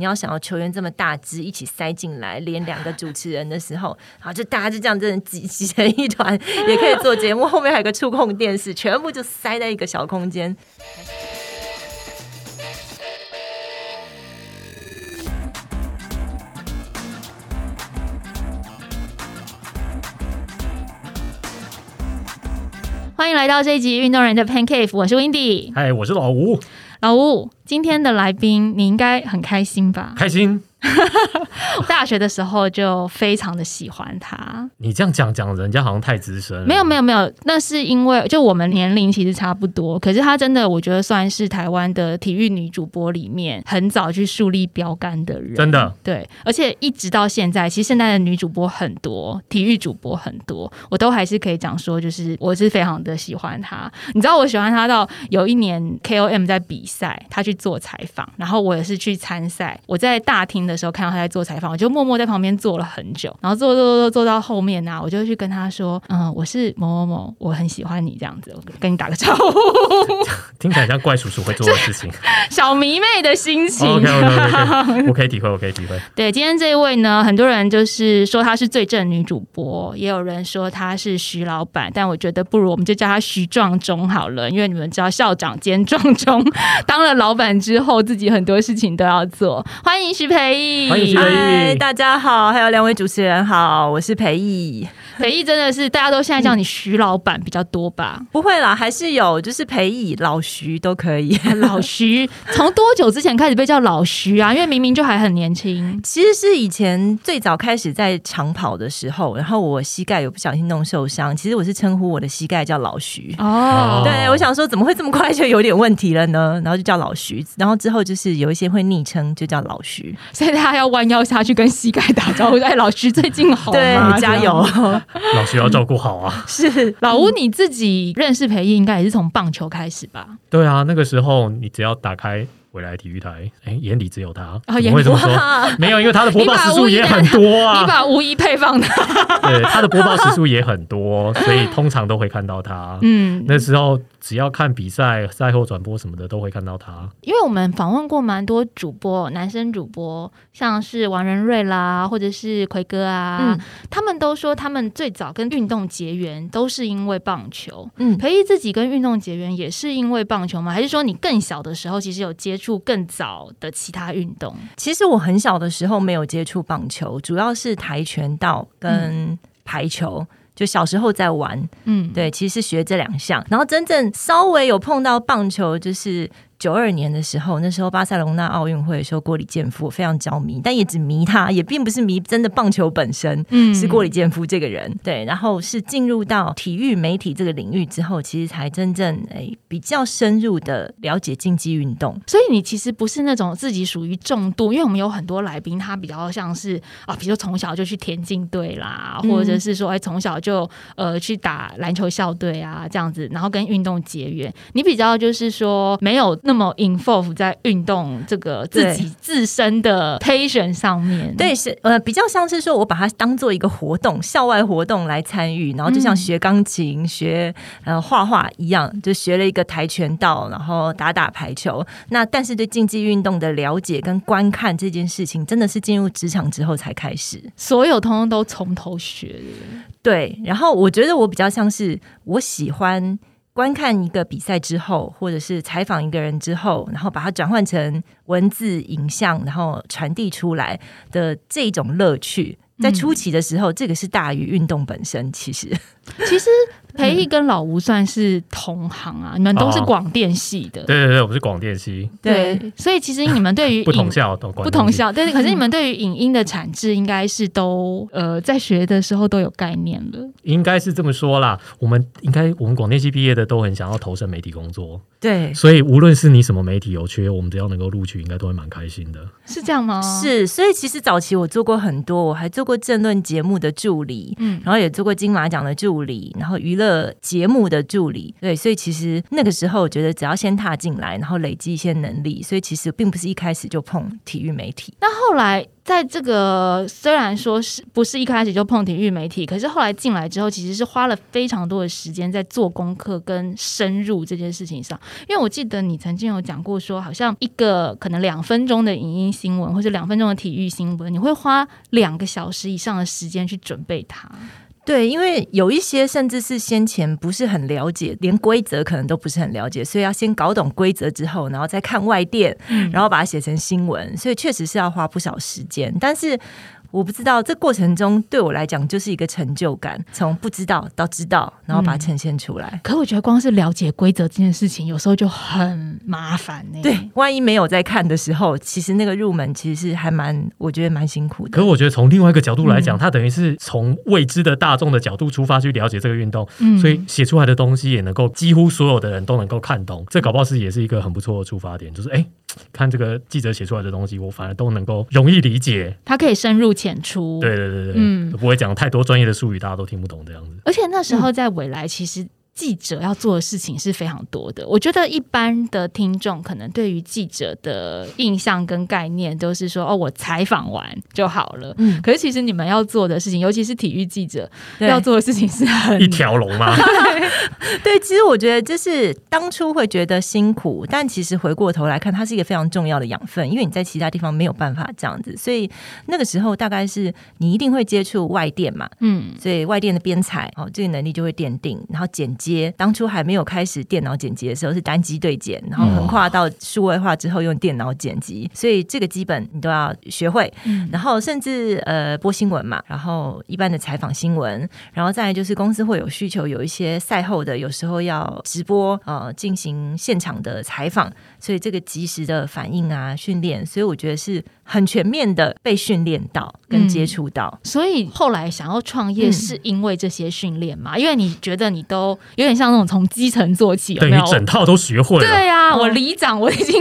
你要想要球员这么大只一起塞进来，连两个主持人的时候，好就大家就这样真的挤挤成一团，也可以做节目。后面还有个触控电视，全部就塞在一个小空间。欢迎来到这一集运动人的 Pancake，我是 Windy。嗨，我是老吴。老吴，今天的来宾你应该很开心吧？开心。大学的时候就非常的喜欢他。你这样讲讲，人家好像太资深。没有没有没有，那是因为就我们年龄其实差不多。可是她真的，我觉得算是台湾的体育女主播里面很早去树立标杆的人。真的，对。而且一直到现在，其实现在的女主播很多，体育主播很多，我都还是可以讲说，就是我是非常的喜欢她。你知道我喜欢她到有一年 KOM 在比赛，她去做采访，然后我也是去参赛，我在大厅。的时候看到他在做采访，我就默默在旁边坐了很久，然后坐坐坐坐到后面呢，我就去跟他说：“嗯，我是某某某，我很喜欢你这样子，我跟你打个招呼。”听起来像怪叔叔会做的事情，小迷妹的心情。OK OK，我可以体会，我可以体会。对，今天这一位呢，很多人就是说她是最正女主播，也有人说她是徐老板，但我觉得不如我们就叫她徐壮中好了，因为你们知道校长兼壮中 当了老板之后，自己很多事情都要做。欢迎徐培。欢迎徐培大家好，还有两位主持人好，我是培义。培义真的是大家都现在叫你徐老板比较多吧？不会啦，还是有，就是培义、老徐都可以。老徐从多久之前开始被叫老徐啊？因为明明就还很年轻。其实是以前最早开始在长跑的时候，然后我膝盖有不小心弄受伤，其实我是称呼我的膝盖叫老徐。哦，对，我想说怎么会这么快就有点问题了呢？然后就叫老徐，然后之后就是有一些会昵称就叫老徐。所以他要弯腰下去跟膝盖打招呼。哎，老徐最近好吗？加油，老徐要照顾好啊。是老吴，你自己认识培义应该也是从棒球开始吧？对啊，那个时候你只要打开。未来体育台，哎，眼里只有他，怎么会这么说？没有，因为他的播报时数也很多啊。你把吴一配放他，对，他的播报时数也很多，所以通常都会看到他。嗯，那时候只要看比赛、赛后转播什么的，都会看到他。因为我们访问过蛮多主播，男生主播，像是王仁瑞啦，或者是奎哥啊，他们都说他们最早跟运动结缘都是因为棒球。嗯，培义自己跟运动结缘也是因为棒球吗？还是说你更小的时候其实有接？触更早的其他运动，其实我很小的时候没有接触棒球，主要是跆拳道跟排球，就小时候在玩。嗯，对，其实是学这两项，然后真正稍微有碰到棒球，就是。九二年的时候，那时候巴塞隆纳奥运会的时候，郭里健夫我非常着迷，但也只迷他，也并不是迷真的棒球本身。嗯，是郭里健夫这个人。对，然后是进入到体育媒体这个领域之后，其实才真正诶比较深入的了解竞技运动。所以你其实不是那种自己属于重度，因为我们有很多来宾，他比较像是啊，比如从小就去田径队啦，或者是说哎从小就呃去打篮球校队啊这样子，然后跟运动结缘。你比较就是说没有。那么 involve 在运动这个自己自身的 passion 上面，对，是呃比较像是说我把它当做一个活动，校外活动来参与，然后就像学钢琴、学呃画画一样，就学了一个跆拳道，然后打打排球。那但是对竞技运动的了解跟观看这件事情，真的是进入职场之后才开始，所有通通都从头学。对，然后我觉得我比较像是我喜欢。观看一个比赛之后，或者是采访一个人之后，然后把它转换成文字、影像，然后传递出来的这种乐趣，在初期的时候，这个是大于运动本身。其实，其实。培义跟老吴算是同行啊，你们都是广电系的。对对对，我们是广电系。对，所以其实你们对于 不同校都不同校，但是 可是你们对于影音的产制，应该是都呃在学的时候都有概念了。应该是这么说啦，我们应该我们广电系毕业的都很想要投身媒体工作。对，所以无论是你什么媒体有缺，我们只要能够录取，应该都会蛮开心的。是这样吗？是，所以其实早期我做过很多，我还做过政论节目的助理，嗯，然后也做过金马奖的助。助理，然后娱乐节目的助理。对，所以其实那个时候我觉得只要先踏进来，然后累积一些能力，所以其实并不是一开始就碰体育媒体。那后来。在这个虽然说是不是一开始就碰体育媒体，可是后来进来之后，其实是花了非常多的时间在做功课跟深入这件事情上。因为我记得你曾经有讲过，说好像一个可能两分钟的影音新闻或者两分钟的体育新闻，你会花两个小时以上的时间去准备它。对，因为有一些甚至是先前不是很了解，连规则可能都不是很了解，所以要先搞懂规则之后，然后再看外电，然后把它写成新闻，所以确实是要花不少时间，但是。我不知道这过程中对我来讲就是一个成就感，从不知道到知道，然后把它呈现出来。可我觉得光是了解规则这件事情，有时候就很麻烦呢。对，万一没有在看的时候，其实那个入门其实是还蛮，我觉得蛮辛苦的。可我觉得从另外一个角度来讲，它等于是从未知的大众的角度出发去了解这个运动，所以写出来的东西也能够几乎所有的人都能够看懂。这搞不好是也是一个很不错的出发点，就是哎，看这个记者写出来的东西，我反而都能够容易理解。他可以深入。浅出，对对对对，嗯，不会讲太多专业的术语，大家都听不懂这样子。而且那时候在未来，其实。记者要做的事情是非常多的。我觉得一般的听众可能对于记者的印象跟概念都是说，哦，我采访完就好了。嗯，可是其实你们要做的事情，尤其是体育记者要做的事情是很一条龙吗？对，其实我觉得就是当初会觉得辛苦，但其实回过头来看，它是一个非常重要的养分，因为你在其他地方没有办法这样子。所以那个时候大概是你一定会接触外电嘛，嗯，所以外电的编采哦，这个能力就会奠定，然后剪辑。当初还没有开始电脑剪辑的时候是单机对剪，然后横跨到数位化之后用电脑剪辑，所以这个基本你都要学会。然后甚至呃播新闻嘛，然后一般的采访新闻，然后再来就是公司会有需求，有一些赛后的，有时候要直播呃进行现场的采访，所以这个及时的反应啊训练，所以我觉得是。很全面的被训练到跟接触到，所以后来想要创业是因为这些训练嘛？因为你觉得你都有点像那种从基层做起，对于整套都学会了。对呀，我里长我已经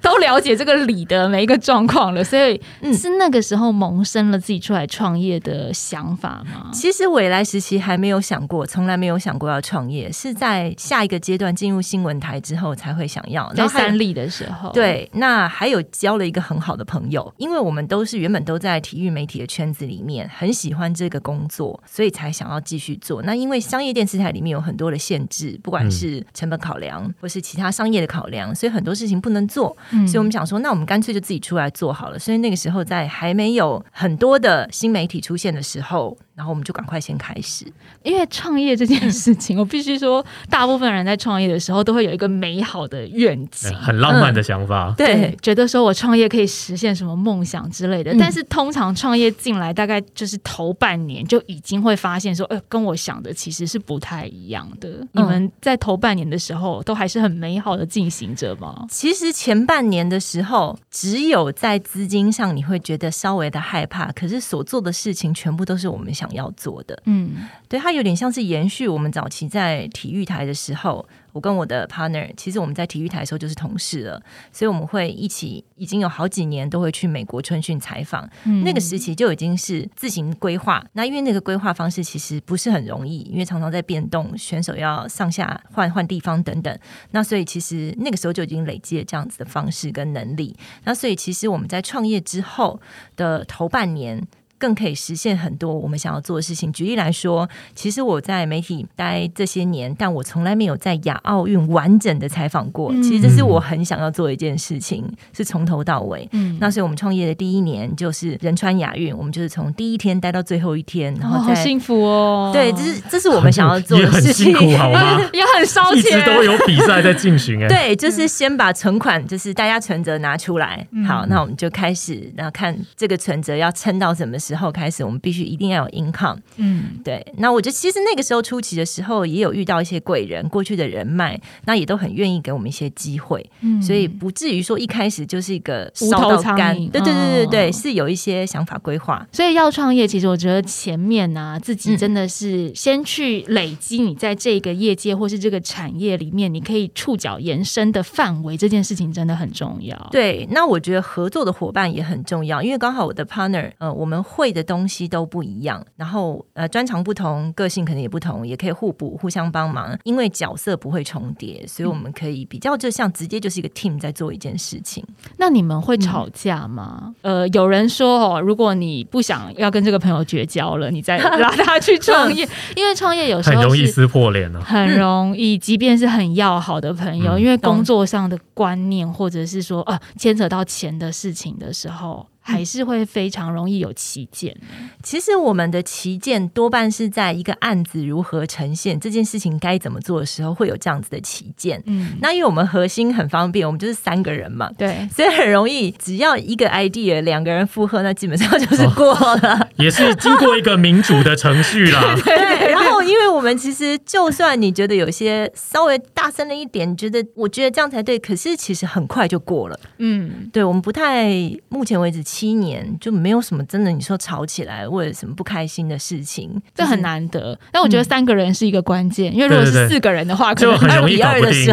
都了解这个里的每一个状况了，所以是那个时候萌生了自己出来创业的想法吗？其实未来时期还没有想过，从来没有想过要创业，是在下一个阶段进入新闻台之后才会想要。在三立的时候，对，那还有交了一个很好的朋友。因为我们都是原本都在体育媒体的圈子里面，很喜欢这个工作，所以才想要继续做。那因为商业电视台里面有很多的限制，不管是成本考量或是其他商业的考量，所以很多事情不能做。所以我们想说，那我们干脆就自己出来做好了。所以那个时候，在还没有很多的新媒体出现的时候。然后我们就赶快先开始，因为创业这件事情，我必须说，大部分人在创业的时候都会有一个美好的愿景，很浪漫的想法，对，觉得说我创业可以实现什么梦想之类的。但是通常创业进来，大概就是头半年就已经会发现说，呃，跟我想的其实是不太一样的。你们在头半年的时候，都还是很美好的进行着吗？其实前半年的时候，只有在资金上你会觉得稍微的害怕，可是所做的事情全部都是我们想。要做的，嗯，对，它有点像是延续我们早期在体育台的时候，我跟我的 partner，其实我们在体育台的时候就是同事了，所以我们会一起，已经有好几年都会去美国春训采访，那个时期就已经是自行规划。那因为那个规划方式其实不是很容易，因为常常在变动，选手要上下换换地方等等，那所以其实那个时候就已经累积了这样子的方式跟能力。那所以其实我们在创业之后的头半年。更可以实现很多我们想要做的事情。举例来说，其实我在媒体待这些年，但我从来没有在亚奥运完整的采访过。其实这是我很想要做的一件事情，是从头到尾。嗯，那所以我们创业的第一年就是仁川亚运，我们就是从第一天待到最后一天，然后好幸福哦。对，这是这是我们想要做的 事情，好吗？也很烧钱，一直都有比赛在进行。哎，对，就是先把存款，就是大家存折拿出来。好，那我们就开始，然后看这个存折要撑到什么时候。时候开始，我们必须一定要有 income。嗯，对。那我觉得其实那个时候初期的时候，也有遇到一些贵人，过去的人脉，那也都很愿意给我们一些机会。嗯，所以不至于说一开始就是一个烧到干。对对对对对，是有一些想法规划。所以要创业，其实我觉得前面呢，自己真的是先去累积你在这个业界或是这个产业里面，你可以触角延伸的范围，这件事情真的很重要。对，那我觉得合作的伙伴也很重要，因为刚好我的 partner，呃，我们会。的东西都不一样，然后呃专长不同，个性可能也不同，也可以互补、互相帮忙，因为角色不会重叠，所以我们可以比较就像直接就是一个 team 在做一件事情。那你们会吵架吗？呃，有人说哦，如果你不想要跟这个朋友绝交了，你再 拉他去创业，因为创业有时候很容易撕破脸了，很容易，即便是很要好的朋友，因为工作上的观念或者是说呃牵扯到钱的事情的时候。还是会非常容易有旗舰。其实我们的旗舰多半是在一个案子如何呈现这件事情该怎么做的时候，会有这样子的旗舰。嗯，那因为我们核心很方便，我们就是三个人嘛，对，所以很容易，只要一个 idea 两个人附和，那基本上就是过了。也是经过一个民主的程序啦。对，然后因为我们其实就算你觉得有些稍微大声了一点，觉得我觉得这样才对，可是其实很快就过了。嗯，对我们不太目前为止。七年就没有什么真的，你说吵起来或者什么不开心的事情，这很难得。但我觉得三个人是一个关键，因为如果是四个人的话，就很容易搞不定。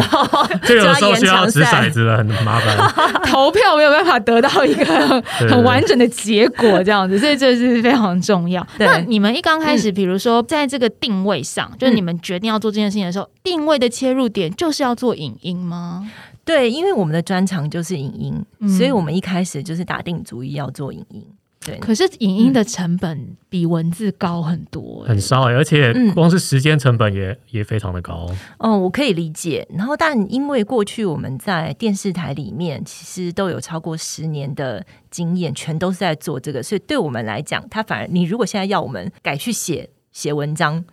就有时候 需要掷骰子了，很麻烦。投票没有办法得到一个很完整的结果，这样子，所以这是非常重要。那你们一刚开始，比如说在这个定位上，就是你们决定要做这件事情的时候，定位的切入点就是要做影音吗？对，因为我们的专长就是影音，所以我们一开始就是打定主意要做影音。对，可是影音的成本比文字高很多，很烧，而且光是时间成本也也非常的高。哦，我可以理解。然后，但因为过去我们在电视台里面其实都有超过十年的经验，全都是在做这个，所以对我们来讲，它反而你如果现在要我们改去写写文章。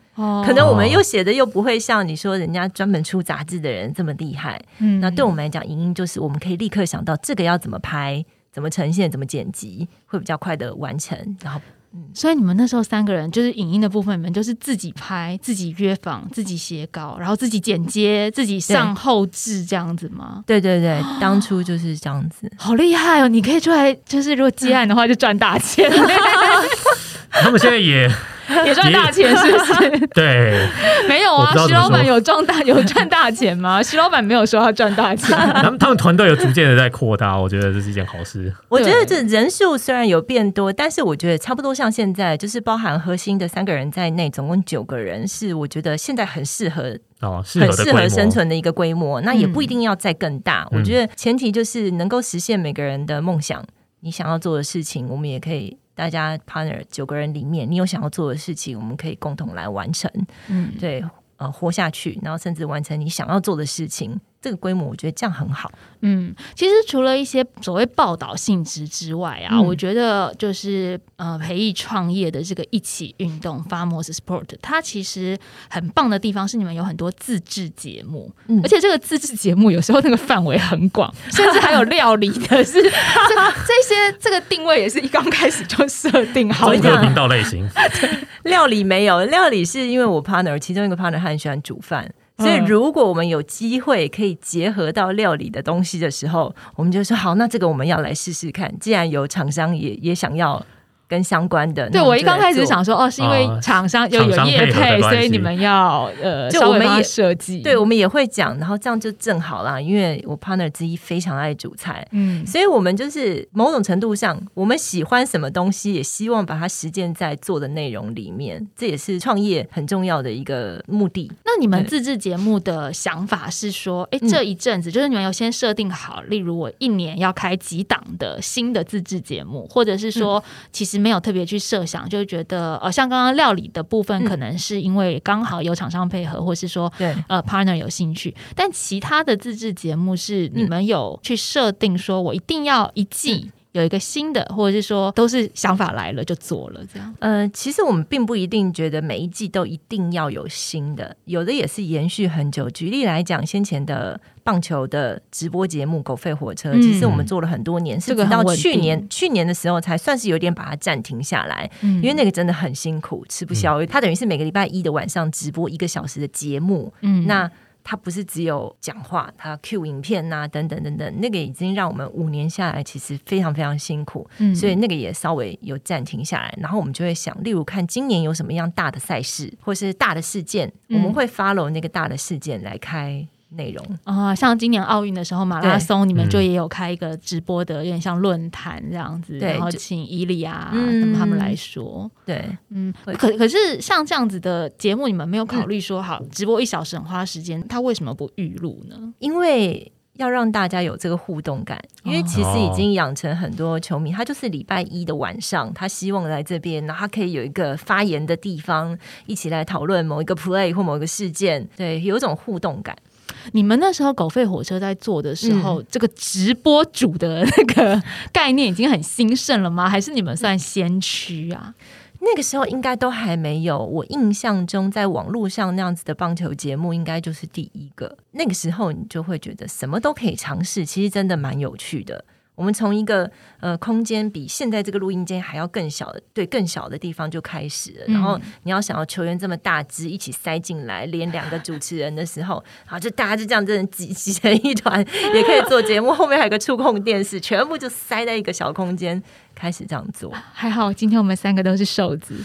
可能我们又写的又不会像你说人家专门出杂志的人这么厉害，嗯，那对我们来讲，影音就是我们可以立刻想到这个要怎么拍、怎么呈现、怎么剪辑，会比较快的完成。然后，所以你们那时候三个人就是影音的部分，你们就是自己拍、自己约访、自己写稿，然后自己剪接、自己上后置这样子吗？对对对，当初就是这样子，好厉害哦！你可以出来，就是如果接案的话就赚大钱。他们现在也。也赚大钱是不是？对，没有啊。徐老板有赚大 有赚大钱吗？徐老板没有说要赚大钱。他们他们团队有逐渐的在扩大，我觉得这是一件好事。我觉得这人数虽然有变多，但是我觉得差不多像现在，就是包含核心的三个人在内，总共九个人，是我觉得现在很适合哦，很适合生存的一个规模。那也不一定要再更大。我觉得前提就是能够实现每个人的梦想，你想要做的事情，我们也可以。大家 partner 九个人里面，你有想要做的事情，我们可以共同来完成。嗯，对，呃，活下去，然后甚至完成你想要做的事情。这个规模，我觉得这样很好。嗯，其实除了一些所谓报道性质之外啊，我觉得就是呃，培育创业的这个一起运动 Farmers Sport，它其实很棒的地方是你们有很多自制节目，而且这个自制节目有时候那个范围很广，甚至还有料理的，是 这这些这个定位也是一刚开始就设定好的频道类型。料理没有料理，是因为我 partner 其中一个 partner 他很喜欢煮饭。所以，如果我们有机会可以结合到料理的东西的时候，我们就说好，那这个我们要来试试看。既然有厂商也也想要。跟相关的，对我一刚开始想说，哦，是因为厂商又有业配，所以你们要呃，就我们也设计，对，我们也会讲，然后这样就正好啦。因为我 partner 之一非常爱煮菜，嗯，所以我们就是某种程度上，我们喜欢什么东西，也希望把它实践在做的内容里面，这也是创业很重要的一个目的。那你们自制节目的想法是说，哎，这一阵子就是你们有先设定好，例如我一年要开几档的新的自制节目，或者是说，其实。没有特别去设想，就觉得呃，像刚刚料理的部分，可能是因为刚好有厂商配合，或是说对。呃 partner 有兴趣。但其他的自制节目是你们有去设定，说我一定要一季有一个新的，或者是说都是想法来了就做了这样。呃，其实我们并不一定觉得每一季都一定要有新的，有的也是延续很久。举例来讲，先前的。棒球的直播节目《狗吠火车》，其实我们做了很多年，是直到去年去年的时候才算是有点把它暂停下来，因为那个真的很辛苦，吃不消。它等于是每个礼拜一的晚上直播一个小时的节目，嗯，那它不是只有讲话，它 Q 影片呐，等等等等，那个已经让我们五年下来其实非常非常辛苦，嗯，所以那个也稍微有暂停下来。然后我们就会想，例如看今年有什么样大的赛事或是大的事件，我们会 follow 那个大的事件来开。内容。啊，像今年奥运的时候马拉松，你们就也有开一个直播的，有点像论坛这样子，然后请伊利亚他们他们来说，对，嗯，可可是像这样子的节目，你们没有考虑说好直播一小时很花时间，他为什么不预录呢？因为要让大家有这个互动感，因为其实已经养成很多球迷，他就是礼拜一的晚上，他希望来这边，然后他可以有一个发言的地方，一起来讨论某一个 play 或某一个事件，对，有一种互动感。你们那时候狗吠火车在做的时候，这个直播主的那个概念已经很兴盛了吗？还是你们算先驱啊？那个时候应该都还没有。我印象中，在网络上那样子的棒球节目，应该就是第一个。那个时候，你就会觉得什么都可以尝试，其实真的蛮有趣的。我们从一个呃空间比现在这个录音间还要更小的，对更小的地方就开始了。然后你要想要球员这么大只一起塞进来，连两个主持人的时候，好就大家就这样真的挤挤成一团，也可以做节目。后面还有个触控电视，全部就塞在一个小空间。开始这样做，还好今天我们三个都是瘦子，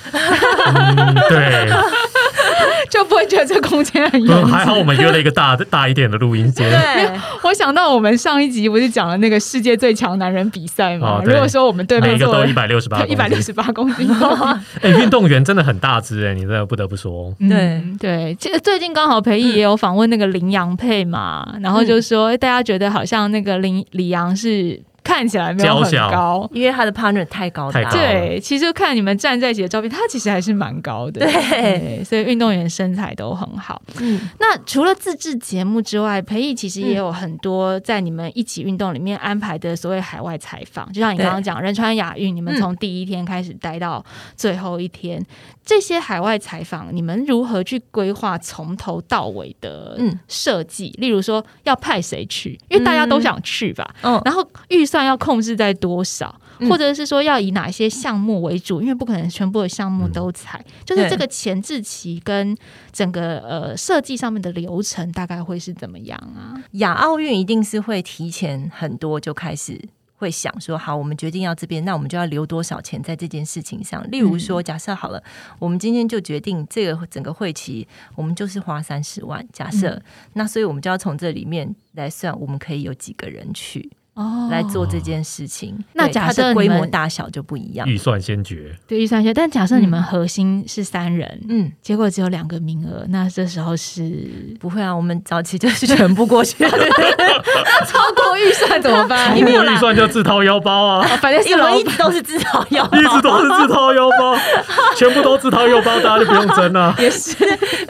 对，就不会觉得这空间很拥还好我们约了一个大 大一点的录音间。对，我想到我们上一集不是讲了那个世界最强男人比赛吗？如果说我们对面坐一百六十八，一百六十八公斤，哎，运动员真的很大只哎，你真的不得不说。对对，其实最近刚好裴毅也有访问那个林洋配嘛，然后就说大家觉得好像那个林李阳是。看起来没有很高，因为他的 partner 太高太高。对，其实看你们站在一起的照片，他其实还是蛮高的。对，所以运动员身材都很好。嗯，那除了自制节目之外，培毅其实也有很多在你们一起运动里面安排的所谓海外采访。就像你刚刚讲仁川亚运，你们从第一天开始待到最后一天，这些海外采访，你们如何去规划从头到尾的设计？例如说要派谁去，因为大家都想去吧。嗯，然后预。算要控制在多少，或者是说要以哪些项目为主？因为不可能全部的项目都采，就是这个前置期跟整个呃设计上面的流程大概会是怎么样啊？亚奥运一定是会提前很多就开始会想说，好，我们决定要这边，那我们就要留多少钱在这件事情上？例如说，假设好了，我们今天就决定这个整个会期，我们就是花三十万。假设，那所以我们就要从这里面来算，我们可以有几个人去。来做这件事情，那假设规模大小就不一样，预算先决。对，预算先。但假设你们核心是三人，嗯，结果只有两个名额，那这时候是不会啊。我们早期就是全部过去，超过预算怎么办？超过预算就自掏腰包啊。反正我们一直都是自掏腰，包，一直都是自掏腰包，全部都自掏腰包，大家就不用争了。也是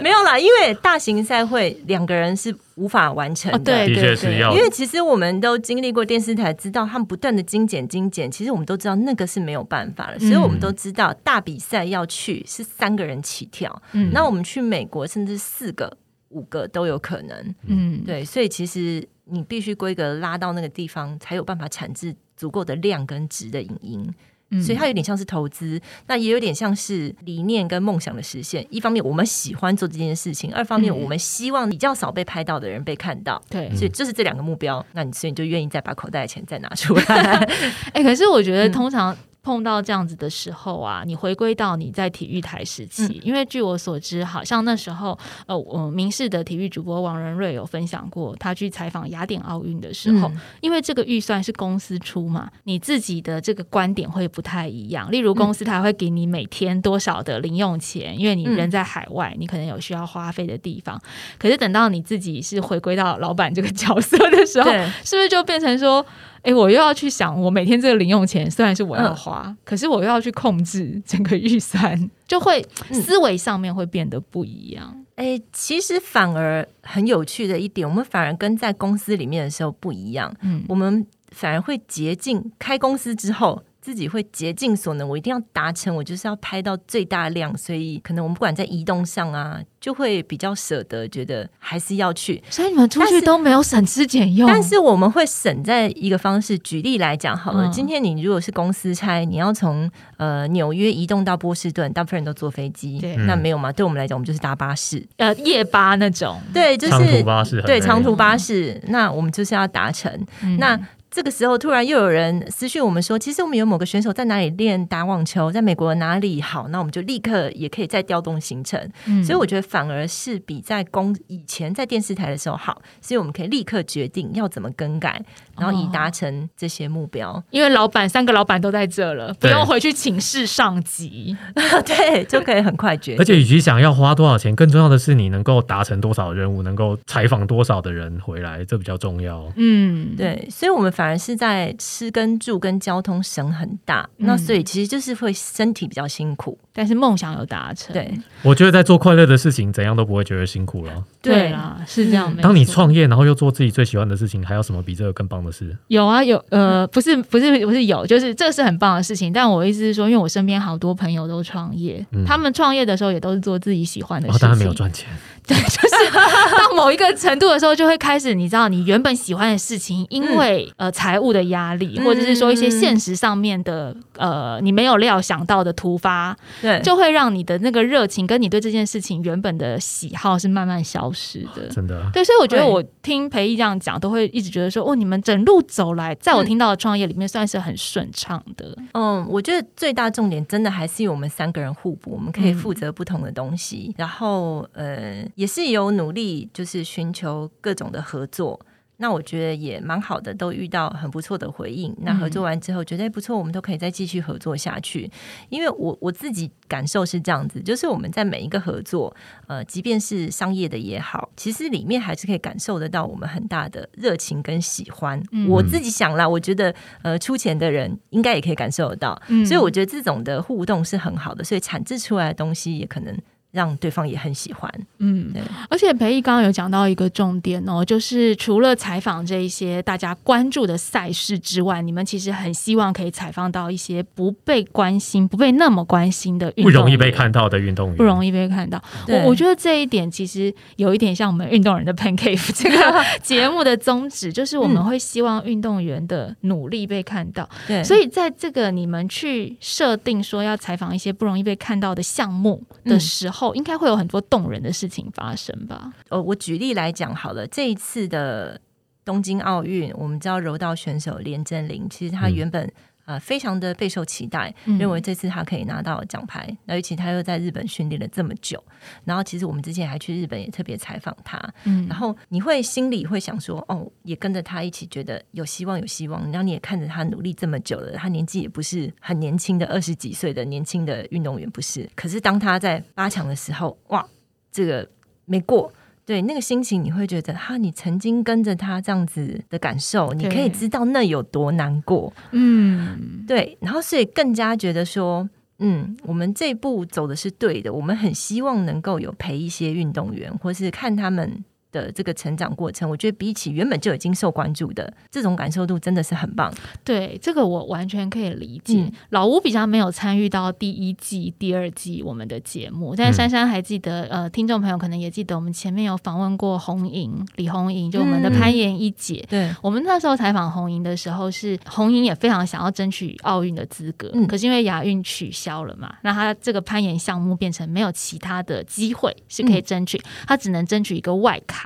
没有啦，因为大型赛会两个人是。无法完成的，的确是要，因为其实我们都经历过电视台，知道他们不断的精简精简，其实我们都知道那个是没有办法了，所以我们都知道大比赛要去是三个人起跳，嗯，那我们去美国甚至四个、五个都有可能，嗯，对，所以其实你必须规格拉到那个地方，才有办法产制足够的量跟值的影音。所以它有点像是投资，那也有点像是理念跟梦想的实现。一方面我们喜欢做这件事情，二方面我们希望比较少被拍到的人被看到。对，所以就是这两个目标。那你所以你就愿意再把口袋的钱再拿出来。哎，可是我觉得通常。碰到这样子的时候啊，你回归到你在体育台时期，因为据我所知，好像那时候呃，我明视的体育主播王仁瑞有分享过，他去采访雅典奥运的时候，因为这个预算是公司出嘛，你自己的这个观点会不太一样。例如，公司他会给你每天多少的零用钱，因为你人在海外，你可能有需要花费的地方。可是等到你自己是回归到老板这个角色的时候，是不是就变成说？哎，我又要去想，我每天这个零用钱虽然是我要花，可是我又要去控制整个预算，就会思维上面会变得不一样。哎，其实反而很有趣的一点，我们反而跟在公司里面的时候不一样。嗯，我们反而会竭尽开公司之后。自己会竭尽所能，我一定要达成，我就是要拍到最大量，所以可能我们不管在移动上啊，就会比较舍得，觉得还是要去。所以你们出去都没有省吃俭用，但是我们会省在一个方式。举例来讲好了，今天你如果是公司差，你要从呃纽约移动到波士顿，大部分人都坐飞机，那没有嘛？对我们来讲，我们就是搭巴士，呃，夜巴那种，对，就是长途巴士，对，长途巴士，那我们就是要达成那。这个时候突然又有人私讯我们说，其实我们有某个选手在哪里练打网球，在美国哪里好，那我们就立刻也可以再调动行程。所以我觉得反而是比在公以前在电视台的时候好，所以我们可以立刻决定要怎么更改，然后以达成这些目标。因为老板三个老板都在这了，不用回去请示上级，对，就可以很快决定。而且，与其想要花多少钱，更重要的是你能够达成多少任务，能够采访多少的人回来，这比较重要。嗯，对，所以我们反而是在吃跟住跟交通省很大，那所以其实就是会身体比较辛苦，但是梦想有达成。对，我觉得在做快乐的事情，怎样都不会觉得辛苦了。对啦，是这样。当你创业，然后又做自己最喜欢的事情，还有什么比这个更棒的事？有啊，有呃，不是不是不是有，就是这是很棒的事情。但我意思是说，因为我身边好多朋友都创业，他们创业的时候也都是做自己喜欢的事情，当然没有赚钱。对，就是到某一个程度的时候，就会开始，你知道，你原本喜欢的事情，因为呃财务的压力，或者是说一些现实上面的呃你没有料想到的突发，对，就会让你的那个热情跟你对这件事情原本的喜好是慢慢消失的。真的，对，所以我觉得我听裴毅这样讲，都会一直觉得说，哦，你们整路走来，在我听到的创业里面，算是很顺畅的。嗯，我觉得最大重点真的还是我们三个人互补，我们可以负责不同的东西，然后呃。也是有努力，就是寻求各种的合作。那我觉得也蛮好的，都遇到很不错的回应。那合作完之后，觉得不错，我们都可以再继续合作下去。因为我我自己感受是这样子，就是我们在每一个合作，呃，即便是商业的也好，其实里面还是可以感受得到我们很大的热情跟喜欢。我自己想啦，我觉得呃，出钱的人应该也可以感受得到。所以我觉得这种的互动是很好的，所以产制出来的东西也可能。让对方也很喜欢，嗯，对。而且裴毅刚刚有讲到一个重点哦，就是除了采访这一些大家关注的赛事之外，你们其实很希望可以采访到一些不被关心、不被那么关心的运动员，不容易被看到的运动员，不容易被看到。我我觉得这一点其实有一点像我们运动人的 pancake 这个节目的宗旨，就是我们会希望运动员的努力被看到。对，所以在这个你们去设定说要采访一些不容易被看到的项目的时候。后应该会有很多动人的事情发生吧？呃，我举例来讲好了，这一次的东京奥运，我们知道柔道选手连真玲，其实她原本啊非常的备受期待，认为这次他可以拿到奖牌，那尤其他又在日本训练了这么久，然后其实我们之前还去日本也特别采访他，嗯，然后你会心里会想说，哦，也跟着他一起觉得有希望，有希望，然后你也看着他努力这么久了，他年纪也不是很年轻的二十几岁的年轻的运动员，不是，可是当他在八强的时候，哇！这个没过，对那个心情，你会觉得哈，你曾经跟着他这样子的感受，你可以知道那有多难过，嗯，对，然后所以更加觉得说，嗯，我们这一步走的是对的，我们很希望能够有陪一些运动员，或是看他们。的这个成长过程，我觉得比起原本就已经受关注的这种感受度，真的是很棒。对，这个我完全可以理解。老吴比较没有参与到第一季、第二季我们的节目，但珊珊还记得，呃，听众朋友可能也记得，我们前面有访问过红莹、李红莹，就我们的攀岩一姐。对，我们那时候采访红莹的时候，是红莹也非常想要争取奥运的资格，可是因为亚运取消了嘛，那她这个攀岩项目变成没有其他的机会是可以争取，她只能争取一个外卡。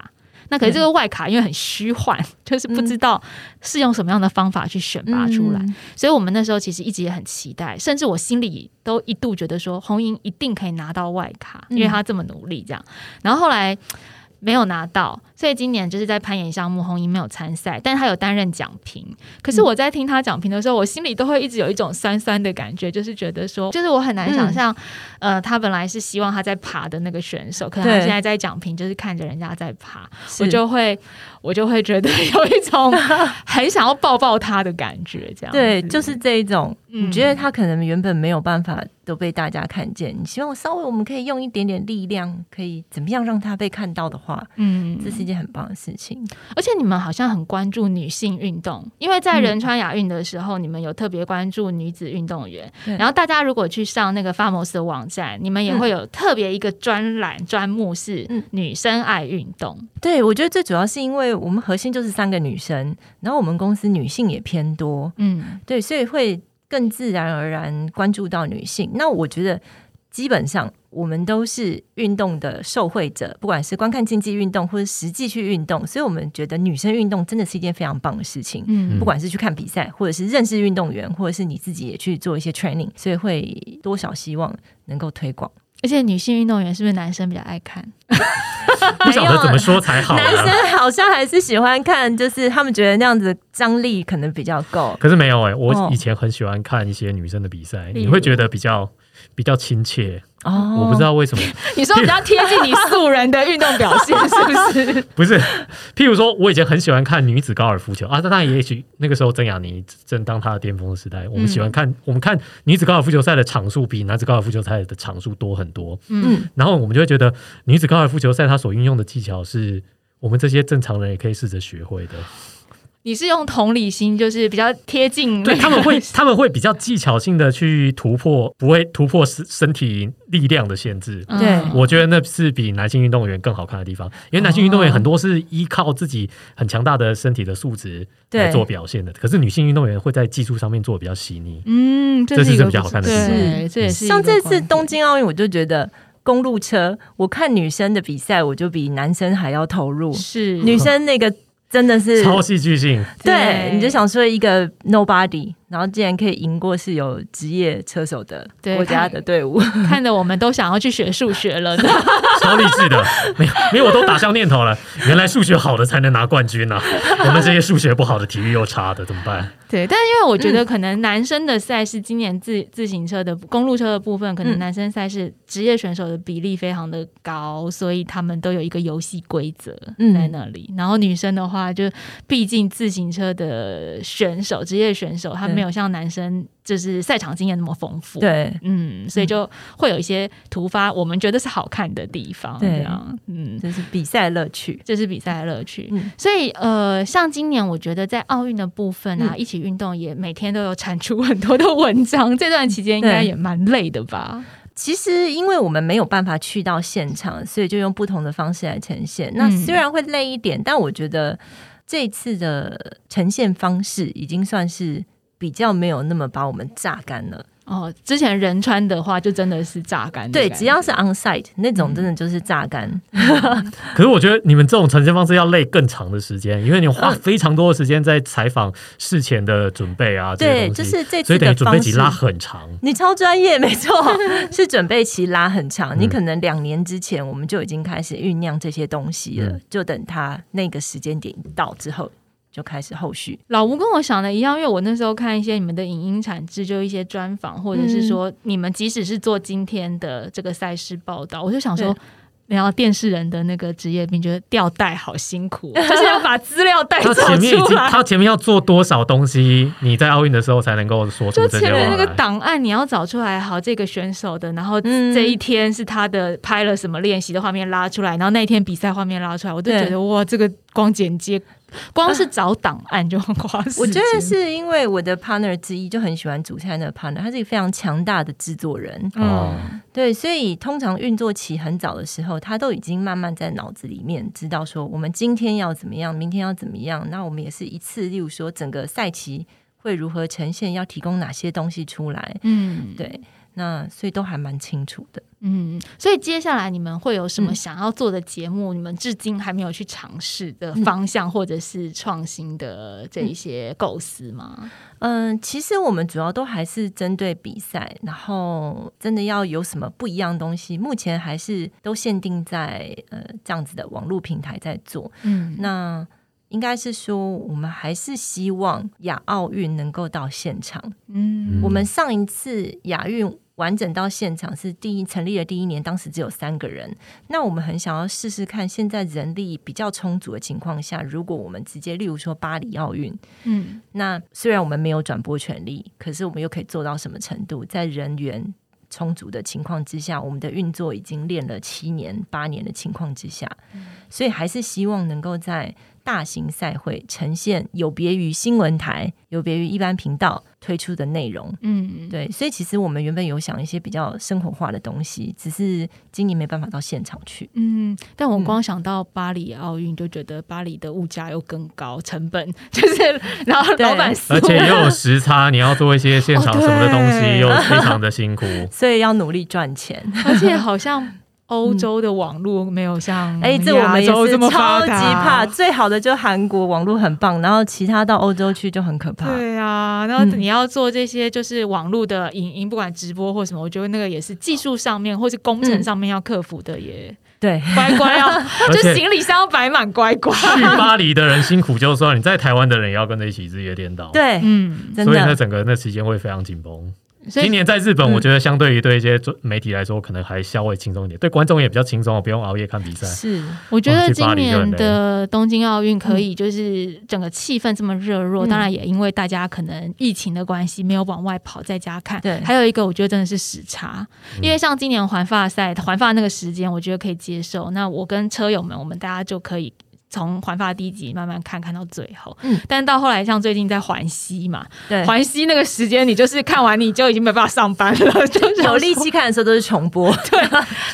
那可是这个外卡因为很虚幻，就是不知道是用什么样的方法去选拔出来，所以我们那时候其实一直也很期待，甚至我心里都一度觉得说红英一定可以拿到外卡，因为他这么努力这样。然后后来。没有拿到，所以今年就是在攀岩项目，红英没有参赛，但是他有担任奖评。可是我在听他讲评的时候，我心里都会一直有一种酸酸的感觉，就是觉得说，就是我很难想象，呃，他本来是希望他在爬的那个选手，可能他现在在讲评，就是看着人家在爬，我就会我就会觉得 有一种很想要抱抱他的感觉，这样对，就是这一种，你觉得他可能原本没有办法。都被大家看见，你希望稍微我们可以用一点点力量，可以怎么样让他被看到的话，嗯，这是一件很棒的事情。而且你们好像很关注女性运动，因为在仁川亚运的时候，你们有特别关注女子运动员。然后大家如果去上那个 Famos 的网站，你们也会有特别一个专栏专目是女生爱运动。对，我觉得最主要是因为我们核心就是三个女生，然后我们公司女性也偏多，嗯，对，所以会。更自然而然关注到女性，那我觉得基本上我们都是运动的受惠者，不管是观看竞技运动或者实际去运动，所以我们觉得女生运动真的是一件非常棒的事情。嗯，不管是去看比赛，或者是认识运动员，或者是你自己也去做一些 training，所以会多少希望能够推广。而且女性运动员是不是男生比较爱看？不晓得怎么说才好。男生好像还是喜欢看，就是他们觉得那样子张力可能比较够。可是没有哎，我以前很喜欢看一些女生的比赛，你会觉得比较。比较亲切哦，我不知道为什么。你说比较贴近你素人的运动表现 是不是？不是，譬如说，我以前很喜欢看女子高尔夫球啊，那也许那个时候曾雅妮正当她的巅峰的时代，我们喜欢看，我们看女子高尔夫球赛的场数比男子高尔夫球赛的场数多很多。嗯，然后我们就会觉得女子高尔夫球赛它所运用的技巧是我们这些正常人也可以试着学会的。你是用同理心，就是比较贴近，对 他们会他们会比较技巧性的去突破，不会突破身身体力量的限制。对，我觉得那是比男性运动员更好看的地方，因为男性运动员很多是依靠自己很强大的身体的素质来做表现的，可是女性运动员会在技术上面做的比较细腻。嗯，这是一个比较好看的地方。这也是像这次东京奥运，我就觉得公路车，我看女生的比赛，我就比男生还要投入。是女生那个。真的是超戏剧性，对，你就想说一个 nobody，然后竟然可以赢过是有职业车手的国家的队伍，看得我们都想要去学数学了，超励志的，没有，没有，我都打消念头了。原来数学好的才能拿冠军呢，我们这些数学不好的、体育又差的怎么办？对，但是因为我觉得可能男生的赛事今年自自行车的公路车的部分，可能男生赛事职业选手的比例非常的高，所以他们都有一个游戏规则在那里。然后女生的话，就毕竟自行车的选手，职业选手他没有像男生。就是赛场经验那么丰富，对，嗯，所以就会有一些突发，我们觉得是好看的地方，对。啊，嗯，这是比赛乐趣，这是比赛乐趣，嗯，所以呃，像今年我觉得在奥运的部分啊，一起运动也每天都有产出很多的文章，这段期间应该也蛮累的吧？其实因为我们没有办法去到现场，所以就用不同的方式来呈现。那虽然会累一点，但我觉得这次的呈现方式已经算是。比较没有那么把我们榨干了哦。之前仁川的话就真的是榨干，对，只要是 on site 那种，真的就是榨干。可是我觉得你们这种呈现方式要累更长的时间，因为你花非常多的时间在采访事前的准备啊。对，就是这所以等于准备期拉很长。你超专业，没错，是准备期拉很长。你可能两年之前我们就已经开始酝酿这些东西了，就等他那个时间点到之后。就开始后续。老吴跟我想的一样，因为我那时候看一些你们的影音产制，就一些专访，或者是说你们即使是做今天的这个赛事报道，我就想说。然后电视人的那个职业病，觉得吊带好辛苦，就是要把资料带出来。他前面要做多少东西，你在奥运的时候才能够说出这些？前面那个档案你要找出来，好，这个选手的，然后这一天是他的拍了什么练习的画面拉出来，然后那一天比赛画面拉出来，我就觉得哇，这个光剪接。光是找档案就很花时间。我觉得是因为我的 partner 之一就很喜欢煮菜的 partner，他是一个非常强大的制作人。哦，对，所以通常运作期很早的时候，他都已经慢慢在脑子里面知道说，我们今天要怎么样，明天要怎么样。那我们也是一次，例如说整个赛期会如何呈现，要提供哪些东西出来。嗯，对。那所以都还蛮清楚的，嗯，所以接下来你们会有什么想要做的节目？你们至今还没有去尝试的方向，或者是创新的这一些构思吗？嗯，其实我们主要都还是针对比赛，然后真的要有什么不一样的东西，目前还是都限定在呃这样子的网络平台在做。嗯，那应该是说我们还是希望亚奥运能够到现场。嗯，我们上一次亚运。完整到现场是第一成立的第一年，当时只有三个人。那我们很想要试试看，现在人力比较充足的情况下，如果我们直接，例如说巴黎奥运，嗯，那虽然我们没有转播权利，可是我们又可以做到什么程度？在人员充足的情况之下，我们的运作已经练了七年、八年的情况之下，所以还是希望能够在大型赛会呈现有别于新闻台、有别于一般频道推出的内容。嗯，对，所以其实我们原本有想一些比较生活化的东西，只是今年没办法到现场去。嗯，但我光想到巴黎奥运，就觉得巴黎的物价又更高，成本 就是 然后老板，而且又有时差，你要做一些现场什么的东西，又非常的辛苦，所以要努力赚钱，而且好像。欧洲的网络没有像哎，这我们也是超级怕。最好的就韩国网络很棒，然后其他到欧洲去就很可怕。对啊，然后你要做这些就是网络的影音，不管直播或什么，我觉得那个也是技术上面或是工程上面要克服的耶。对，乖乖哦，就行李箱要摆满乖乖。去巴黎的人辛苦就算，你在台湾的人也要跟着一起日夜颠倒。对，嗯，所以那整个那期间会非常紧绷。今年在日本，我觉得相对于对一些媒体来说，可能还稍微轻松一点，对观众也比较轻松，不用熬夜看比赛。是，我觉得今年的东京奥运可以，就是整个气氛这么热络，当然也因为大家可能疫情的关系，没有往外跑，在家看。对，还有一个我觉得真的是时差，因为像今年环发赛，环发那个时间，我觉得可以接受。那我跟车友们，我们大家就可以。从环发第一集慢慢看，看到最后，嗯，但到后来，像最近在环西嘛，对，环西那个时间，你就是看完你就已经没办法上班了，就有力气看的时候都是重播，对，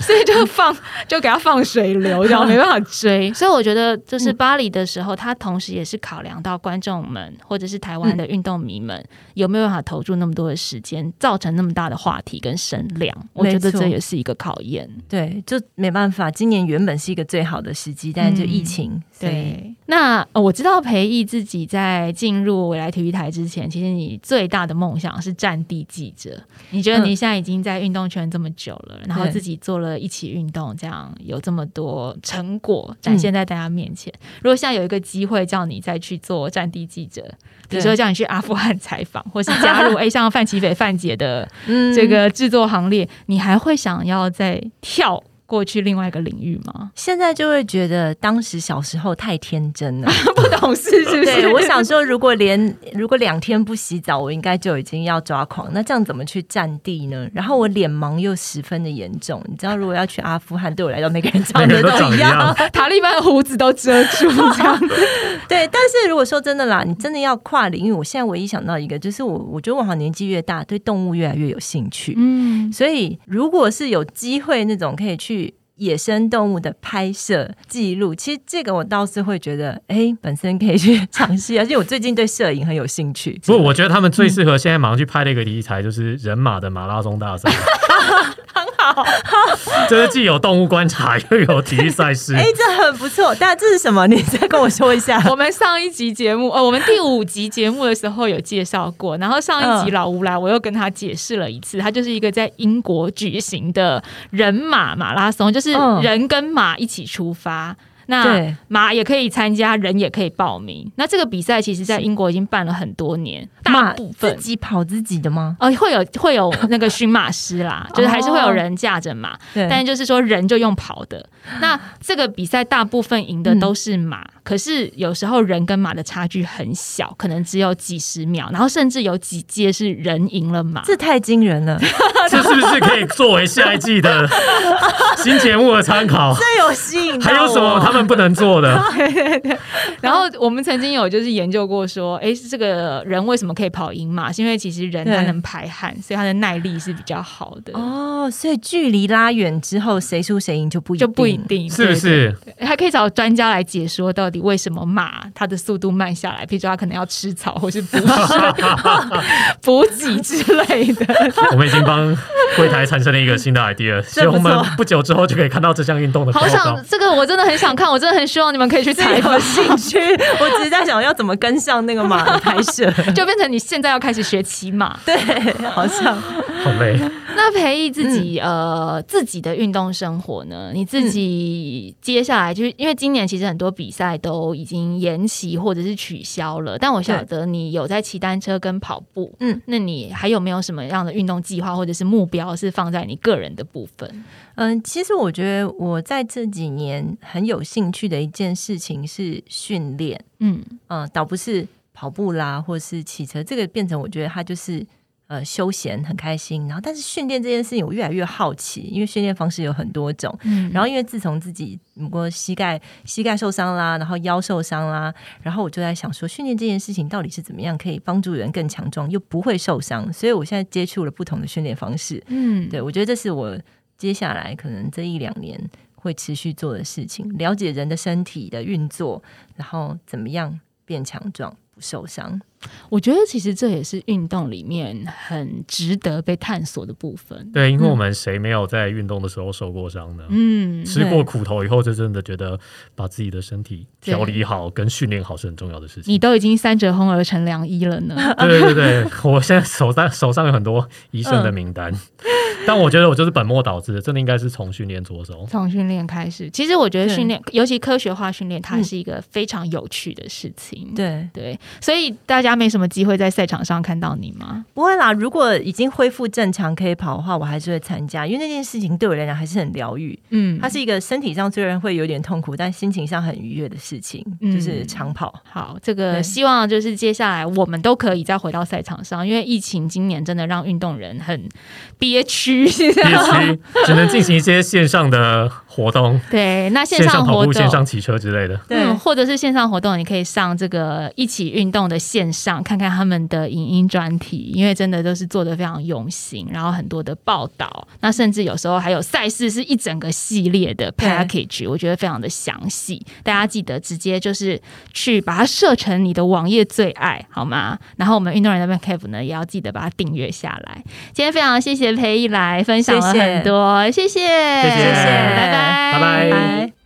所以就放就给他放水流，然 后没办法追。所以我觉得，就是巴黎的时候，他同时也是考量到观众们或者是台湾的运动迷们有没有办法投注那么多的时间，造成那么大的话题跟声量。我觉得这也是一个考验。对，就没办法，今年原本是一个最好的时机，但是就疫情。对，那我知道培义自己在进入未来体育台之前，其实你最大的梦想是战地记者。你觉得你现在已经在运动圈这么久了，然后自己做了一起运动，这样有这么多成果展现在大家面前。如果现在有一个机会叫你再去做战地记者，比如说叫你去阿富汗采访，或是加入 A 像范奇斐范姐的这个制作行列，你还会想要再跳？过去另外一个领域吗？现在就会觉得当时小时候太天真了，不懂事，是不是？对，我想说，如果连如果两天不洗澡，我应该就已经要抓狂。那这样怎么去占地呢？然后我脸盲又十分的严重，你知道，如果要去阿富汗，对我来讲每个人长得 都一样，塔利班的胡子都遮住，这样。对，但是如果说真的啦，你真的要跨领域，我现在唯一想到一个，就是我我觉得我好像年纪越大，对动物越来越有兴趣。嗯，所以如果是有机会那种可以去。野生动物的拍摄记录，其实这个我倒是会觉得，哎，本身可以去尝试，而且我最近对摄影很有兴趣。不，我觉得他们最适合现在马上去拍的一个题材，就是人马的马拉松大赛。很好，这是既有动物观察又有体育赛事，哎，这很不错。但这是什么？你再跟我说一下。我们上一集节目，呃，我们第五集节目的时候有介绍过，然后上一集老吴来，我又跟他解释了一次，他就是一个在英国举行的人马马拉松，就是人跟马一起出发。那马也可以参加，人也可以报名。那这个比赛其实，在英国已经办了很多年。大部分自己跑自己的吗？哦，会有会有那个驯马师啦，就是还是会有人驾着马。对，但就是说人就用跑的。那这个比赛大部分赢的都是马，可是有时候人跟马的差距很小，可能只有几十秒，然后甚至有几届是人赢了马。这太惊人了！这是不是可以作为下一季的 新节目的参考？这有吸引。还有什么他们？不能做的。对对对。然后我们曾经有就是研究过说，哎，这个人为什么可以跑赢马？是因为其实人他能排汗，所以他的耐力是比较好的。哦，所以距离拉远之后，谁输谁赢就不就不一定，是不是？还可以找专家来解说到底为什么马它的速度慢下来，比如说它可能要吃草或是补补给之类的。我们已经帮柜台产生了一个新的 idea，所以我们不久之后就可以看到这项运动的。好想这个，我真的很想看。我真的很希望你们可以去采访兴趣。我只是在想要怎么跟上那个马的拍摄，就变成你现在要开始学骑马。对，好像好累。那培育自己呃自己的运动生活呢？你自己接下来就是因为今年其实很多比赛都已经延期或者是取消了，但我晓得你有在骑单车跟跑步。嗯，那你还有没有什么样的运动计划或者是目标是放在你个人的部分？嗯，其实我觉得我在这几年很有兴趣的一件事情是训练。嗯嗯，倒不是跑步啦，或是骑车，这个变成我觉得它就是。呃休闲很开心。然后，但是训练这件事情我越来越好奇，因为训练方式有很多种。嗯，然后因为自从自己如果膝盖膝盖受伤啦，然后腰受伤啦，然后我就在想说，训练这件事情到底是怎么样可以帮助人更强壮又不会受伤？所以我现在接触了不同的训练方式。嗯，对我觉得这是我接下来可能这一两年。会持续做的事情，了解人的身体的运作，然后怎么样变强壮不受伤。我觉得其实这也是运动里面很值得被探索的部分。对，因为我们谁没有在运动的时候受过伤呢？嗯，吃过苦头以后，就真的觉得把自己的身体调理好跟训练好是很重要的事情。你都已经三折肱而成良医了呢？对对对，我现在手上手上有很多医生的名单。但我觉得我就是本末倒置，真的应该是从训练着手。从训练开始，其实我觉得训练，尤其科学化训练，它是一个非常有趣的事情。对对，所以大家没什么机会在赛场上看到你吗？不会啦，如果已经恢复正常可以跑的话，我还是会参加，因为那件事情对我来讲还是很疗愈。嗯，它是一个身体上虽然会有点痛苦，但心情上很愉悦的事情，就是长跑。好，这个希望就是接下来我们都可以再回到赛场上，因为疫情今年真的让运动人很憋屈。憋屈只能进行一些线上的活动，对，那线上活动、线上骑车之类的，对，或者是线上活动，你可以上这个一起运动的线上，看看他们的影音专题，因为真的都是做的非常用心，然后很多的报道，那甚至有时候还有赛事是一整个系列的 package，我觉得非常的详细，大家记得直接就是去把它设成你的网页最爱好吗？然后我们运动员的 Cave 呢，也要记得把它订阅下来。今天非常谢谢裴一来。来分享了很多，谢谢，谢谢，拜拜，拜拜。